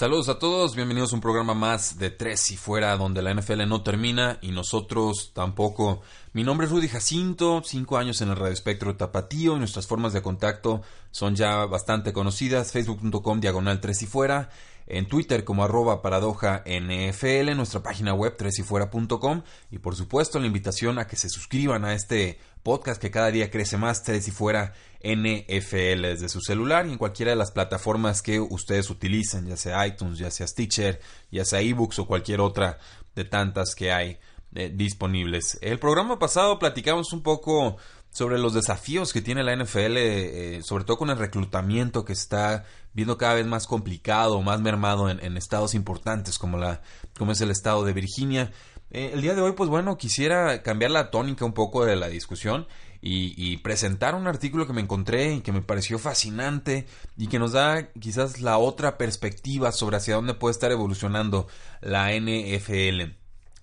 Saludos a todos, bienvenidos a un programa más de Tres y Fuera, donde la NFL no termina y nosotros tampoco. Mi nombre es Rudy Jacinto, cinco años en el Radio Espectro Tapatío y nuestras formas de contacto son ya bastante conocidas, facebook.com diagonal Tres y Fuera, en Twitter como arroba paradoja NFL, nuestra página web tresyfuera.com y por supuesto la invitación a que se suscriban a este podcast que cada día crece más, Tres y Fuera NFL desde su celular y en cualquiera de las plataformas que ustedes utilicen, ya sea iTunes, ya sea Stitcher, ya sea eBooks o cualquier otra de tantas que hay eh, disponibles. El programa pasado platicamos un poco sobre los desafíos que tiene la NFL, eh, sobre todo con el reclutamiento que está viendo cada vez más complicado, más mermado en, estados importantes como, la, como es el estado de Virginia. Eh, el día de hoy, pues bueno, quisiera cambiar la tónica un poco de la discusión y, presentar un artículo que me encontré y que me pareció fascinante y que nos da quizás la otra perspectiva sobre hacia dónde puede estar evolucionando la NFL.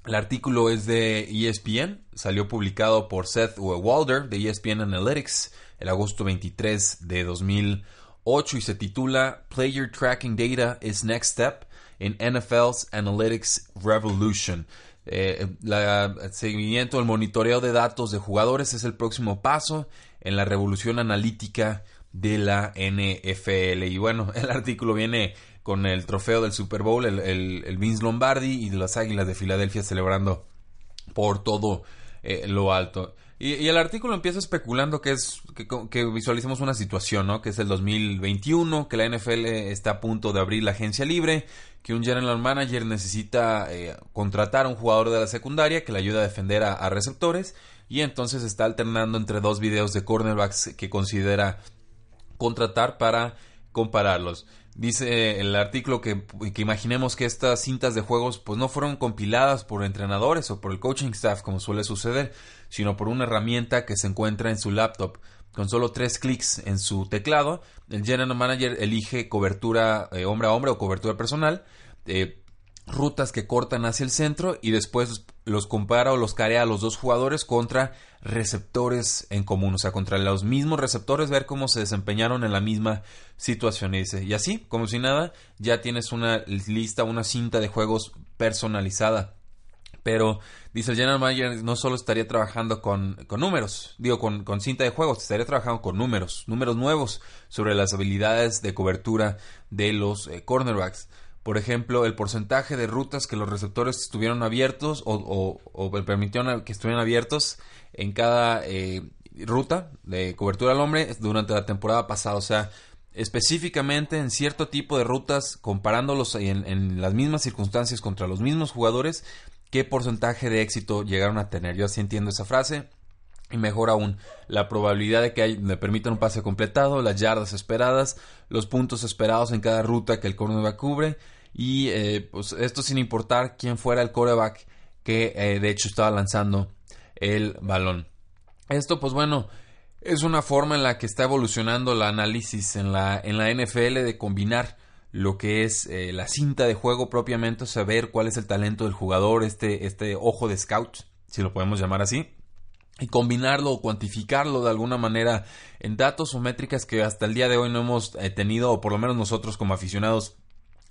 El artículo es de ESPN, salió publicado por Seth Walder de ESPN Analytics el agosto 23 de 2008 y se titula Player Tracking Data is Next Step in NFL's Analytics Revolution. Eh, el seguimiento, el monitoreo de datos de jugadores es el próximo paso en la revolución analítica de la NFL. Y bueno, el artículo viene con el trofeo del Super Bowl, el, el, Vince Lombardi y las Águilas de Filadelfia celebrando por todo eh, lo alto. Y, el artículo empieza especulando que es que, que, visualicemos una situación, ¿no? Que es el 2021, que la NFL está a punto de abrir la agencia libre, que un general manager necesita eh, contratar a un jugador de la secundaria que le ayude a defender a, receptores y entonces está alternando entre dos videos de cornerbacks que considera contratar para compararlos. Dice el artículo que, que, imaginemos que estas cintas de juegos pues no fueron compiladas por entrenadores o por el coaching staff como suele suceder, sino por una herramienta que se encuentra en su laptop. Con solo tres clics en su teclado, el General Manager elige cobertura eh, hombre a hombre o cobertura personal, eh, rutas que cortan hacia el centro y después los compara o los carea a los dos jugadores contra receptores en común, o sea, contra los mismos receptores, ver cómo se desempeñaron en la misma situación. Y, dice, y así, como si nada, ya tienes una lista, una cinta de juegos personalizada. Pero dice el General Manager no solo estaría trabajando con, números, digo con, con, cinta de juegos, estaría trabajando con números, números nuevos sobre las habilidades de cobertura de los eh, cornerbacks. Por ejemplo, el porcentaje de rutas que los receptores estuvieron abiertos o, permitieron que estuvieran abiertos en cada eh, ruta de cobertura al hombre durante la temporada pasada. O sea, específicamente en cierto tipo de rutas, comparándolos en, en las mismas circunstancias contra los mismos jugadores, qué porcentaje de éxito llegaron a tener. Yo así entiendo esa frase. Y mejor aún, la probabilidad de que me permitan un pase completado, las yardas esperadas, los puntos esperados en cada ruta que el cornerback cubre. Y eh, pues esto sin importar quién fuera el quarterback que eh, de hecho estaba lanzando el balón. Esto pues bueno, es una forma en la que está evolucionando el análisis en la, en la NFL de combinar lo que es eh, la cinta de juego propiamente, saber cuál es el talento del jugador, este, este ojo de scout, si lo podemos llamar así, y combinarlo o cuantificarlo de alguna manera en datos o métricas que hasta el día de hoy no hemos tenido, o por lo menos nosotros como aficionados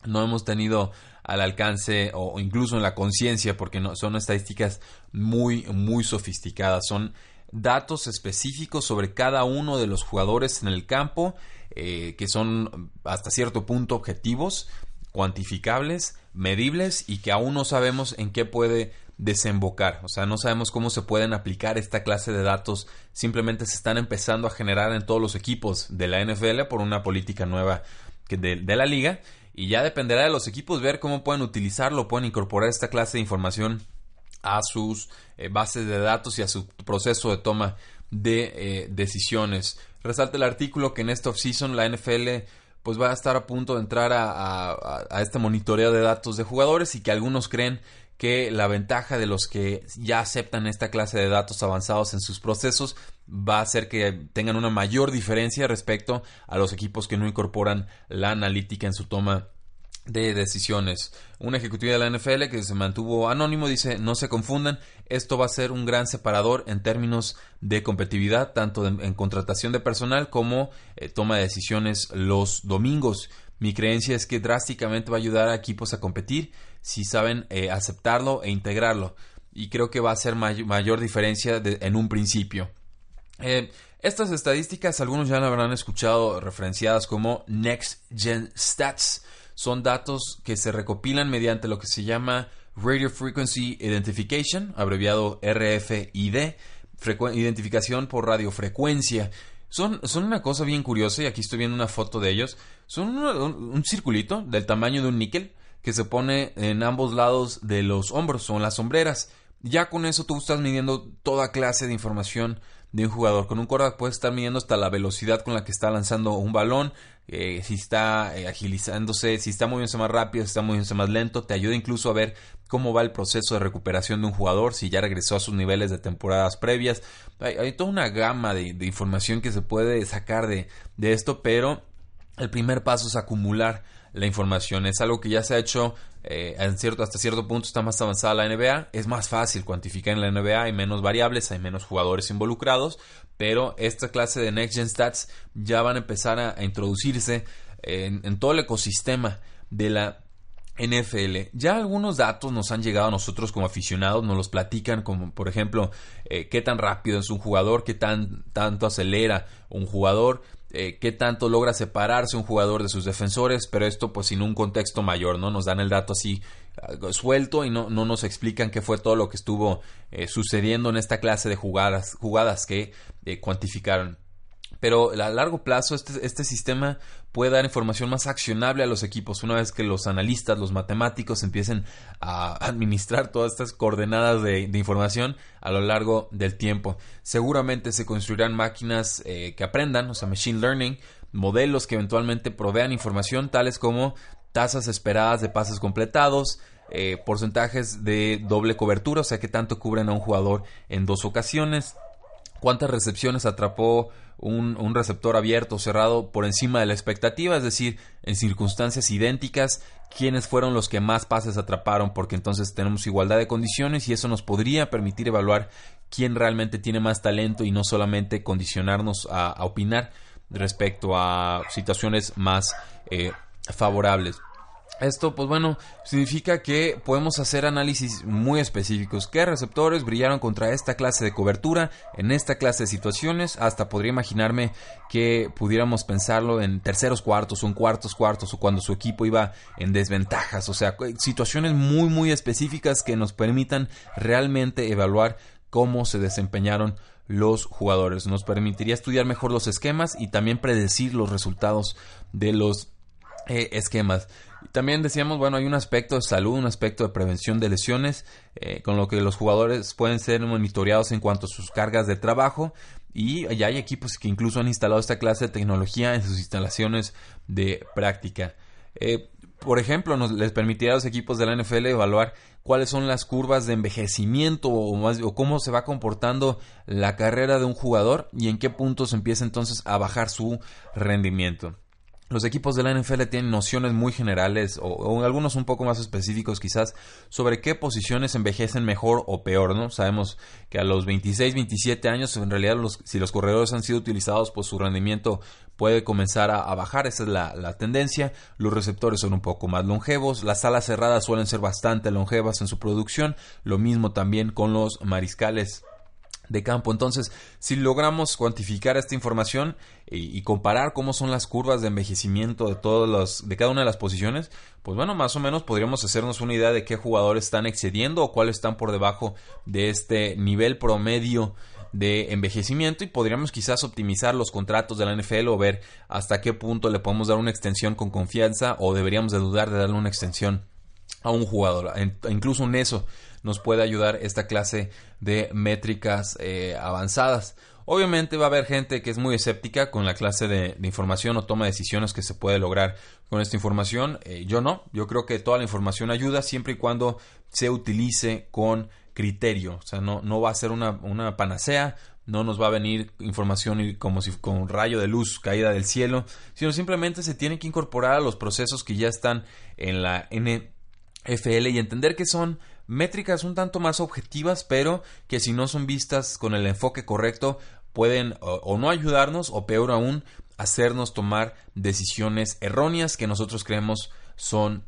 no hemos tenido al alcance o incluso en la conciencia, porque no, son estadísticas muy, muy sofisticadas, son datos específicos sobre cada uno de los jugadores en el campo eh, que son hasta cierto punto objetivos, cuantificables, medibles y que aún no sabemos en qué puede desembocar. O sea, no sabemos cómo se pueden aplicar esta clase de datos. Simplemente se están empezando a generar en todos los equipos de la NFL por una política nueva de, de la liga. Y ya dependerá de los equipos ver cómo pueden utilizarlo, pueden incorporar esta clase de información a sus eh, bases de datos y a su proceso de toma de eh, decisiones. Resalta el artículo que en esta offseason la NFL pues va a estar a punto de entrar a, este monitoreo de datos de jugadores y que algunos creen que la ventaja de los que ya aceptan esta clase de datos avanzados en sus procesos va a hacer que tengan una mayor diferencia respecto a los equipos que no incorporan la analítica en su toma de decisiones. Un ejecutivo de la NFL que se mantuvo anónimo dice no se confundan, esto va a ser un gran separador en términos de competitividad, tanto en, contratación de personal como eh, toma de decisiones los domingos. Mi creencia es que drásticamente va a ayudar a equipos a competir si saben eh, aceptarlo e integrarlo. Y creo que va a ser mayor diferencia en un principio. Eh, estas estadísticas algunos ya la habrán escuchado referenciadas como Next Gen Stats son datos que se recopilan mediante lo que se llama Radio Frequency Identification, abreviado RFID, identificación por radiofrecuencia. Son, son una cosa bien curiosa y aquí estoy viendo una foto de ellos. Son un, circulito del tamaño de un níquel que se pone en ambos lados de los hombros, son las sombreras. Ya con eso tú estás midiendo toda clase de información de un jugador. Con un quarterback puedes estar midiendo hasta la velocidad con la que está lanzando un balón, eh, si está eh, agilizándose, si está moviéndose más rápido, si está moviéndose más lento. Te ayuda incluso a ver cómo va el proceso de recuperación de un jugador, si ya regresó a sus niveles de temporadas previas. Hay, toda una gama de, información que se puede sacar de, de esto, pero el primer paso es acumular la información. Es algo que ya se ha hecho eh, en cierto, hasta cierto punto está más avanzada la NBA. Es más fácil cuantificar en la NBA, hay menos variables, hay menos jugadores involucrados, pero esta clase de Next Gen Stats ya van a empezar a, introducirse en, todo el ecosistema de la NFL. Ya algunos datos nos han llegado a nosotros como aficionados, nos los platican como por ejemplo eh, qué tan rápido es un jugador, qué tan tanto acelera un jugador, eh, qué tanto logra separarse un jugador de sus defensores, pero esto pues sin un contexto mayor, ¿no? Nos dan el dato así suelto y no, no nos explican qué fue todo lo que estuvo eh, sucediendo en esta clase de jugadas, jugadas que eh, cuantificaron. Pero a largo plazo este, este, sistema puede dar información más accionable a los equipos una vez que los analistas, los matemáticos empiecen a administrar todas estas coordenadas de, información a lo largo del tiempo. Seguramente se construirán máquinas eh, que aprendan, o sea, machine learning, modelos que eventualmente provean información tales como tasas esperadas de pases completados, eh, porcentajes de doble cobertura, o sea, que tanto cubren a un jugador en dos ocasiones, cuántas recepciones atrapó un, receptor abierto o cerrado por encima de la expectativa, es decir, en circunstancias idénticas, quiénes fueron los que más pases atraparon, porque entonces tenemos igualdad de condiciones y eso nos podría permitir evaluar quién realmente tiene más talento y no solamente condicionarnos a, opinar respecto a situaciones más eh, favorables. Esto, pues bueno, significa que podemos hacer análisis muy específicos. ¿Qué receptores brillaron contra esta clase de cobertura en esta clase de situaciones? Hasta podría imaginarme que pudiéramos pensarlo en terceros cuartos o en cuartos cuartos o cuando su equipo iba en desventajas. O sea, situaciones muy, muy específicas que nos permitan realmente evaluar cómo se desempeñaron los jugadores. Nos permitiría estudiar mejor los esquemas y también predecir los resultados de los eh, esquemas. También decíamos, bueno, hay un aspecto de salud, un aspecto de prevención de lesiones, eh, con lo que los jugadores pueden ser monitoreados en cuanto a sus cargas de trabajo. Y ya hay equipos que incluso han instalado esta clase de tecnología en sus instalaciones de práctica. Eh, por ejemplo, nos les permitirá a los equipos de la NFL evaluar cuáles son las curvas de envejecimiento o, cómo se va comportando la carrera de un jugador y en qué puntos empieza entonces a bajar su rendimiento. Los equipos de la NFL tienen nociones muy generales o, algunos un poco más específicos quizás sobre qué posiciones envejecen mejor o peor, ¿no? Sabemos que a los 26, 27 años en realidad los, si los corredores han sido utilizados pues su rendimiento puede comenzar a, bajar, esa es la, la, tendencia, los receptores son un poco más longevos, las alas cerradas suelen ser bastante longevas en su producción, lo mismo también con los mariscales de campo. Entonces, si logramos cuantificar esta información y, comparar cómo son las curvas de envejecimiento de todos los, de cada una de las posiciones, pues bueno, más o menos podríamos hacernos una idea de qué jugadores están excediendo o cuáles están por debajo de este nivel promedio de envejecimiento y podríamos quizás optimizar los contratos de la NFL o ver hasta qué punto le podemos dar una extensión con confianza o deberíamos de dudar de darle una extensión a un jugador. Incluso en eso nos puede ayudar esta clase de métricas eh, avanzadas. Obviamente va a haber gente que es muy escéptica con la clase de, información o toma de decisiones que se puede lograr con esta información. Eh, yo no, yo creo que toda la información ayuda siempre y cuando se utilice con criterio. O sea, no, no va a ser una, una panacea, no nos va a venir información como si con un rayo de luz caída del cielo, sino simplemente se tiene que incorporar a los procesos que ya están en la NFL y entender que son métricas un tanto más objetivas, pero que si no son vistas con el enfoque correcto, pueden o, no ayudarnos o peor aún, hacernos tomar decisiones erróneas que nosotros creemos son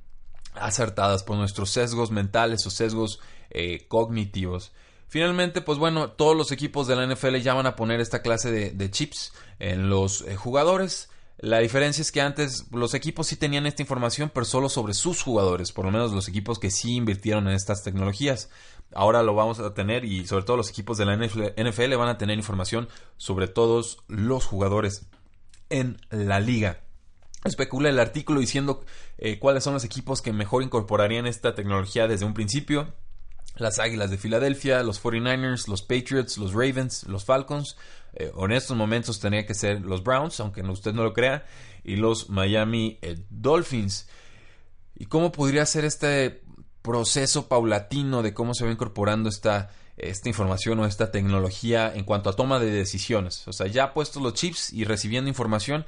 acertadas por nuestros sesgos mentales o sesgos eh, cognitivos. Finalmente, pues bueno, todos los equipos de la NFL ya van a poner esta clase de, chips en los eh, jugadores. La diferencia es que antes los equipos sí tenían esta información, pero solo sobre sus jugadores, por lo menos los equipos que sí invirtieron en estas tecnologías. Ahora lo vamos a tener y sobre todo los equipos de la NFL van a tener información sobre todos los jugadores en la liga. Especula el artículo diciendo eh, cuáles son los equipos que mejor incorporarían esta tecnología desde un principio las Águilas de Filadelfia, los 49ers, los Patriots, los Ravens, los Falcons. Eh, en estos momentos tenía que ser los Browns, aunque usted no lo crea, y los Miami eh, Dolphins. ¿Y cómo podría ser este proceso paulatino de cómo se va incorporando esta, esta información o esta tecnología en cuanto a toma de decisiones? O sea, ya puestos los chips y recibiendo información,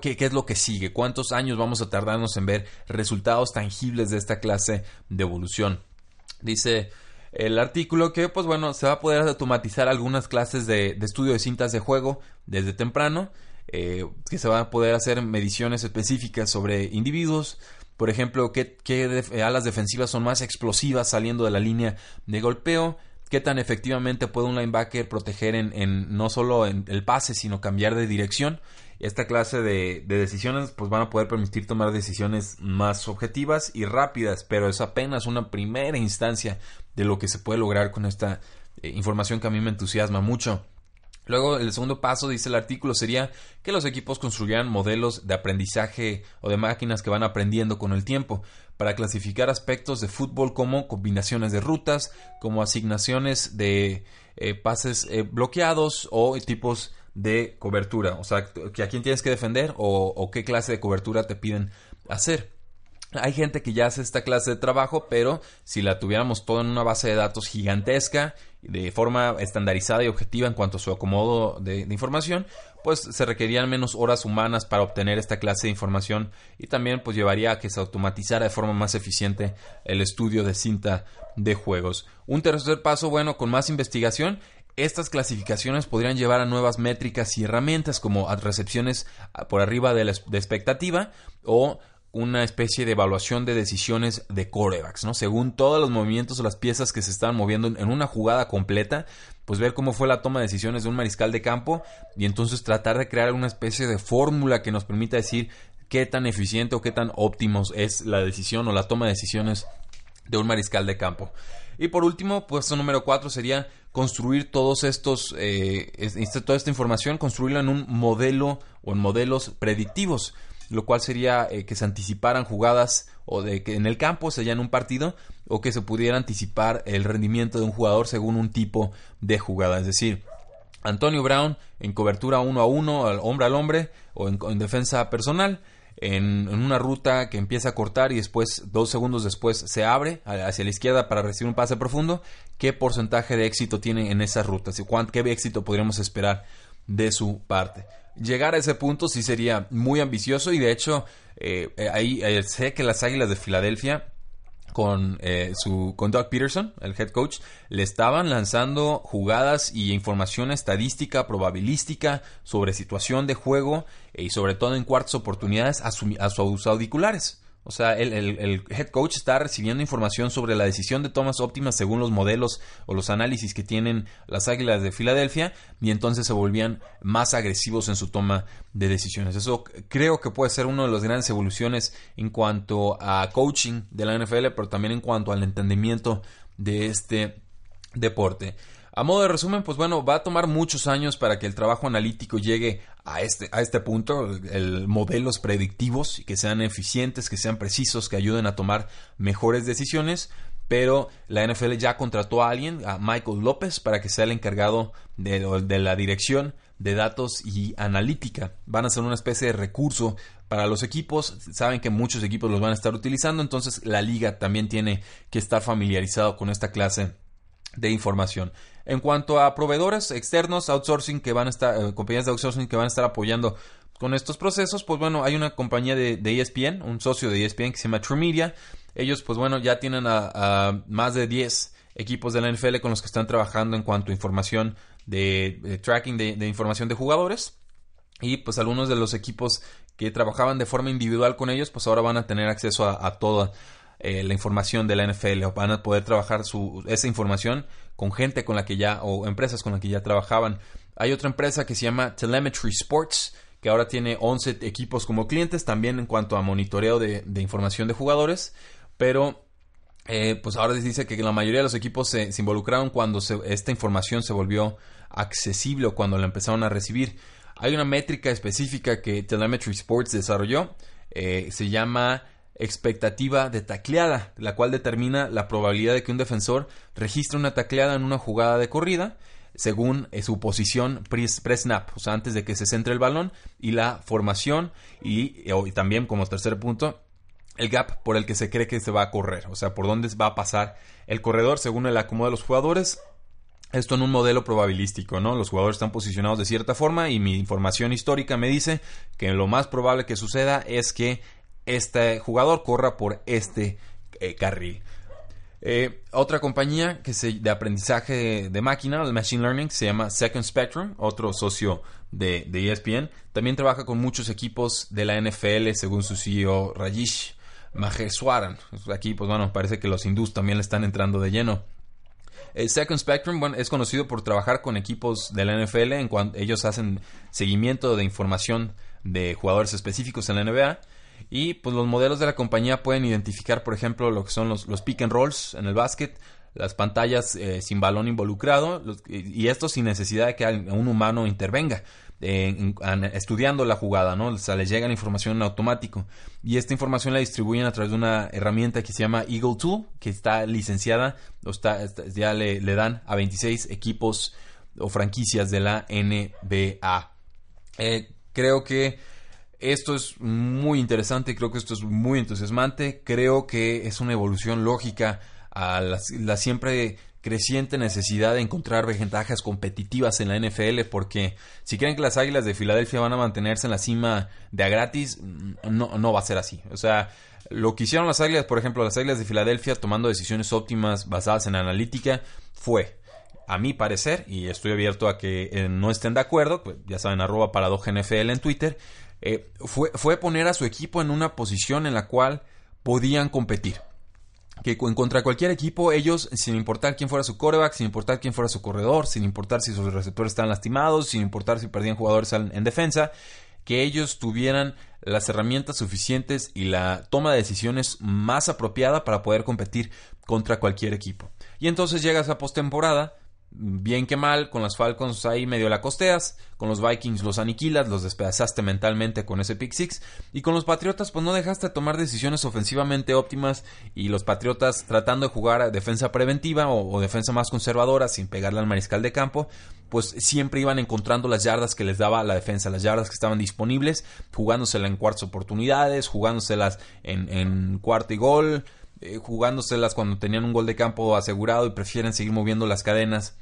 ¿Qué, ¿Qué, es lo que sigue? ¿Cuántos años vamos a tardarnos en ver resultados tangibles de esta clase de evolución? Dice el artículo que, pues bueno, se va a poder automatizar algunas clases de, estudio de cintas de juego desde temprano, eh, que se van a poder hacer mediciones específicas sobre individuos, por ejemplo, qué, alas defensivas son más explosivas saliendo de la línea de golpeo, qué tan efectivamente puede un linebacker proteger en, en no solo en el pase, sino cambiar de dirección esta clase de, decisiones pues van a poder permitir tomar decisiones más objetivas y rápidas, pero es apenas una primera instancia de lo que se puede lograr con esta eh, información que a mí me entusiasma mucho. Luego, el segundo paso, dice el artículo, sería que los equipos construyeran modelos de aprendizaje o de máquinas que van aprendiendo con el tiempo para clasificar aspectos de fútbol como combinaciones de rutas, como asignaciones de eh, pases eh, bloqueados o tipos de cobertura. O sea, a quién tienes que defender o, qué clase de cobertura te piden hacer. Hay gente que ya hace esta clase de trabajo, pero si la tuviéramos todo en una base de datos gigantesca, de forma estandarizada y objetiva en cuanto a su acomodo de, información, pues se requerían menos horas humanas para obtener esta clase de información y también pues llevaría a que se automatizara de forma más eficiente el estudio de cinta de juegos. Un tercer paso, bueno, con más investigación estas clasificaciones podrían llevar a nuevas métricas y herramientas como recepciones por arriba de la expectativa o una especie de evaluación de decisiones de corebacks, ¿no? Según todos los movimientos o las piezas que se están moviendo en una jugada completa, pues ver cómo fue la toma de decisiones de un mariscal de campo y entonces tratar de crear una especie de fórmula que nos permita decir qué tan eficiente o qué tan óptimos es la decisión o la toma de decisiones de un mariscal de campo. Y por último, puesto número cuatro sería construir todos estos, eh, este, toda esta información, construirla en un modelo o en modelos predictivos, lo cual sería eh, que se anticiparan jugadas o de que en el campo se en un partido o que se pudiera anticipar el rendimiento de un jugador según un tipo de jugada. Es decir, Antonio Brown en cobertura uno a uno, hombre al hombre o en defensa personal en, una ruta que empieza a cortar y después, dos segundos después, se abre hacia la izquierda para recibir un pase profundo, ¿qué porcentaje de éxito tiene en esa ruta? ¿Qué éxito podríamos esperar de su parte? Llegar a ese punto sí sería muy ambicioso y de hecho eh, eh, ahí eh, sé que las Águilas de Filadelfia con eh, su con Doug Peterson, el head coach, le estaban lanzando jugadas y información estadística, probabilística sobre situación de juego y sobre todo en cuartas oportunidades a, a sus auriculares. O sea, el, el, head coach está recibiendo información sobre la decisión de tomas óptimas según los modelos o los análisis que tienen las Águilas de Filadelfia y entonces se volvían más agresivos en su toma de decisiones. Eso creo que puede ser una de las grandes evoluciones en cuanto a coaching de la NFL, pero también en cuanto al entendimiento de este deporte. A modo de resumen, pues bueno, va a tomar muchos años para que el trabajo analítico llegue a este, a este punto, el, modelos predictivos que sean eficientes, que sean precisos, que ayuden a tomar mejores decisiones. pero la NFL ya contrató a alguien, a Michael López, para que sea el encargado de, de, la dirección de datos y analítica. Van a ser una especie de recurso para los equipos. Saben que muchos equipos los van a estar utilizando, entonces la liga también tiene que estar familiarizado con esta clase de información. En cuanto a proveedores externos, outsourcing que van a estar, eh, compañías de outsourcing que van a estar apoyando con estos procesos, pues bueno, hay una compañía de, ESPN, e un socio de ESPN que se llama True Media. Ellos, pues bueno, ya tienen a, más de 10 equipos de la NFL con los que están trabajando en cuanto a información de, tracking de, información de jugadores. Y pues algunos de los equipos que trabajaban de forma individual con ellos, pues ahora van a tener acceso a, toda eh, la información de la NFL van a poder trabajar su, esa información con gente con la que ya o empresas con las que ya trabajaban. Hay otra empresa que se llama Telemetry Sports que ahora tiene 11 equipos como clientes, también en cuanto a monitoreo de, información de jugadores, pero eh, pues ahora dice que la mayoría de los equipos se, involucraron cuando esta información se volvió accesible o cuando la empezaron a recibir. Hay una métrica específica que Telemetry Sports desarrolló, eh, se llama expectativa de tacleada, la cual determina la probabilidad de que un defensor registre una tacleada en una jugada de corrida según eh, su posición pre-snap, o sea, antes de que se centre el balón, y la formación, y, también como tercer punto, el gap por el que se cree que se va a correr, o sea, por dónde va a pasar el corredor según el acomodo de los jugadores. Esto en un modelo probabilístico, ¿no? Los jugadores están posicionados de cierta forma y mi información histórica me dice que lo más probable que suceda es que este jugador corra por este eh, carril. Eh, otra compañía que se, de aprendizaje de, máquina, el Machine Learning, se llama Second Spectrum, otro socio de, de, ESPN. También trabaja con muchos equipos de la NFL, según su CEO Rajesh Maheswaran. Aquí, pues bueno, parece que los hindús también le están entrando de lleno. El Second Spectrum bueno, es conocido por trabajar con equipos de la NFL en cuanto ellos hacen seguimiento de información de jugadores específicos en la NBA y pues los modelos de la compañía pueden identificar, por ejemplo, lo que son los, los pick and rolls en el básquet, las pantallas eh, sin balón involucrado, y esto sin necesidad de que un humano intervenga. estudiando la jugada, ¿no? O sea, les llega la información en automático. Y esta información la distribuyen a través de una herramienta que se llama Eagle Tool, que está licenciada, está, ya le, le, dan a 26 equipos o franquicias de la NBA. Eh, creo que esto es muy interesante, creo que esto es muy entusiasmante, creo que es una evolución lógica a la, siempre creciente necesidad de encontrar ventajas competitivas en la NFL porque si creen que las Águilas de Filadelfia van a mantenerse en la cima de a gratis, no, no va a ser así. O sea, lo que hicieron las Águilas, por ejemplo, las Águilas de Filadelfia tomando decisiones óptimas basadas en analítica, fue, a mi parecer, y estoy abierto a que eh, no estén de acuerdo, pues ya saben, arroba NFL en Twitter, eh, fue, fue poner a su equipo en una posición en la cual podían competir que contra cualquier equipo, ellos, sin importar quién fuera su coreback, sin importar quién fuera su corredor, sin importar si sus receptores están lastimados, sin importar si perdían jugadores en, defensa, que ellos tuvieran las herramientas suficientes y la toma de decisiones más apropiada para poder competir contra cualquier equipo. Y entonces llegas a postemporada bien que mal, con las Falcons ahí medio la costeas, con los Vikings los aniquilas, los despedazaste mentalmente con ese pick six, y con los Patriotas pues no dejaste tomar decisiones ofensivamente óptimas y los Patriotas tratando de jugar a defensa preventiva o, defensa más conservadora sin pegarle al mariscal de campo, pues siempre iban encontrando las yardas que les daba la defensa, las yardas que estaban disponibles, jugándoselas en cuartas oportunidades, jugándoselas en, en cuarto y gol, eh, jugándoselas cuando tenían un gol de campo asegurado y prefieren seguir moviendo las cadenas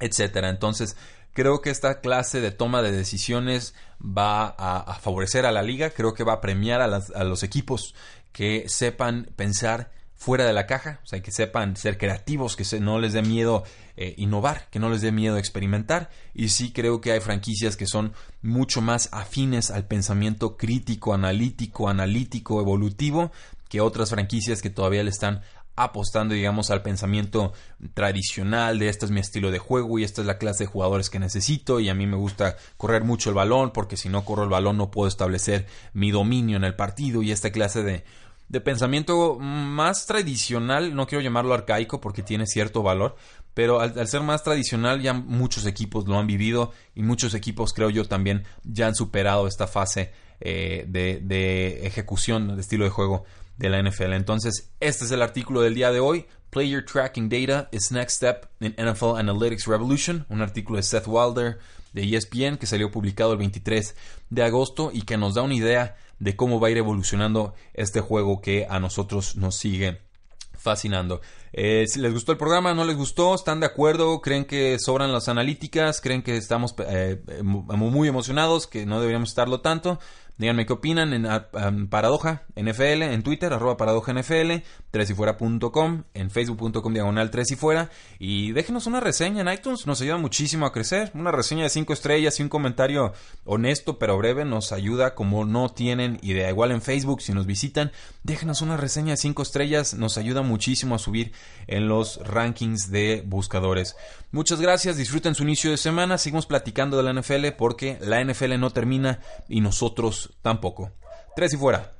etcétera. Entonces, creo que esta clase de toma de decisiones va a, favorecer a la liga, creo que va a premiar a, los equipos que sepan pensar fuera de la caja, o sea, que sepan ser creativos, que no les dé miedo eh, innovar, que no les dé miedo experimentar. Y sí creo que hay franquicias que son mucho más afines al pensamiento crítico, analítico, analítico, evolutivo, que otras franquicias que todavía le están apostando, digamos, al pensamiento tradicional de este es mi estilo de juego y esta es la clase de jugadores que necesito y a mí me gusta correr mucho el balón porque si no corro el balón no puedo establecer mi dominio en el partido y esta clase de, de pensamiento más tradicional, no quiero llamarlo arcaico porque tiene cierto valor, pero al, ser más tradicional ya muchos equipos lo han vivido y muchos equipos creo yo también ya han superado esta fase eh, de, de ejecución de estilo de juego de la NFL. Entonces, este es el artículo del día de hoy. Player Tracking Data is Next Step in NFL Analytics Revolution, un artículo de Seth Wilder de ESPN que salió publicado el 23 de agosto y que nos da una idea de cómo va a ir evolucionando este juego que a nosotros nos sigue fascinando. Eh, si les gustó el programa, no les gustó, están de acuerdo, creen que sobran las analíticas, creen que estamos eh, muy emocionados, que no deberíamos estarlo tanto. Díganme qué opinan en Paradoja NFL, en Twitter, arroba Paradoja NFL, tresifuera.com, en facebook.com diagonal tres y fuera. Y déjenos una reseña en iTunes, nos ayuda muchísimo a crecer. Una reseña de cinco estrellas y un comentario honesto pero breve nos ayuda como no tienen idea. Igual en Facebook, si nos visitan, déjenos una reseña de cinco estrellas, nos ayuda muchísimo a subir en los rankings de buscadores. Muchas gracias, disfruten su inicio de semana, seguimos platicando de la NFL porque la NFL no termina y nosotros tampoco. Tres y fuera.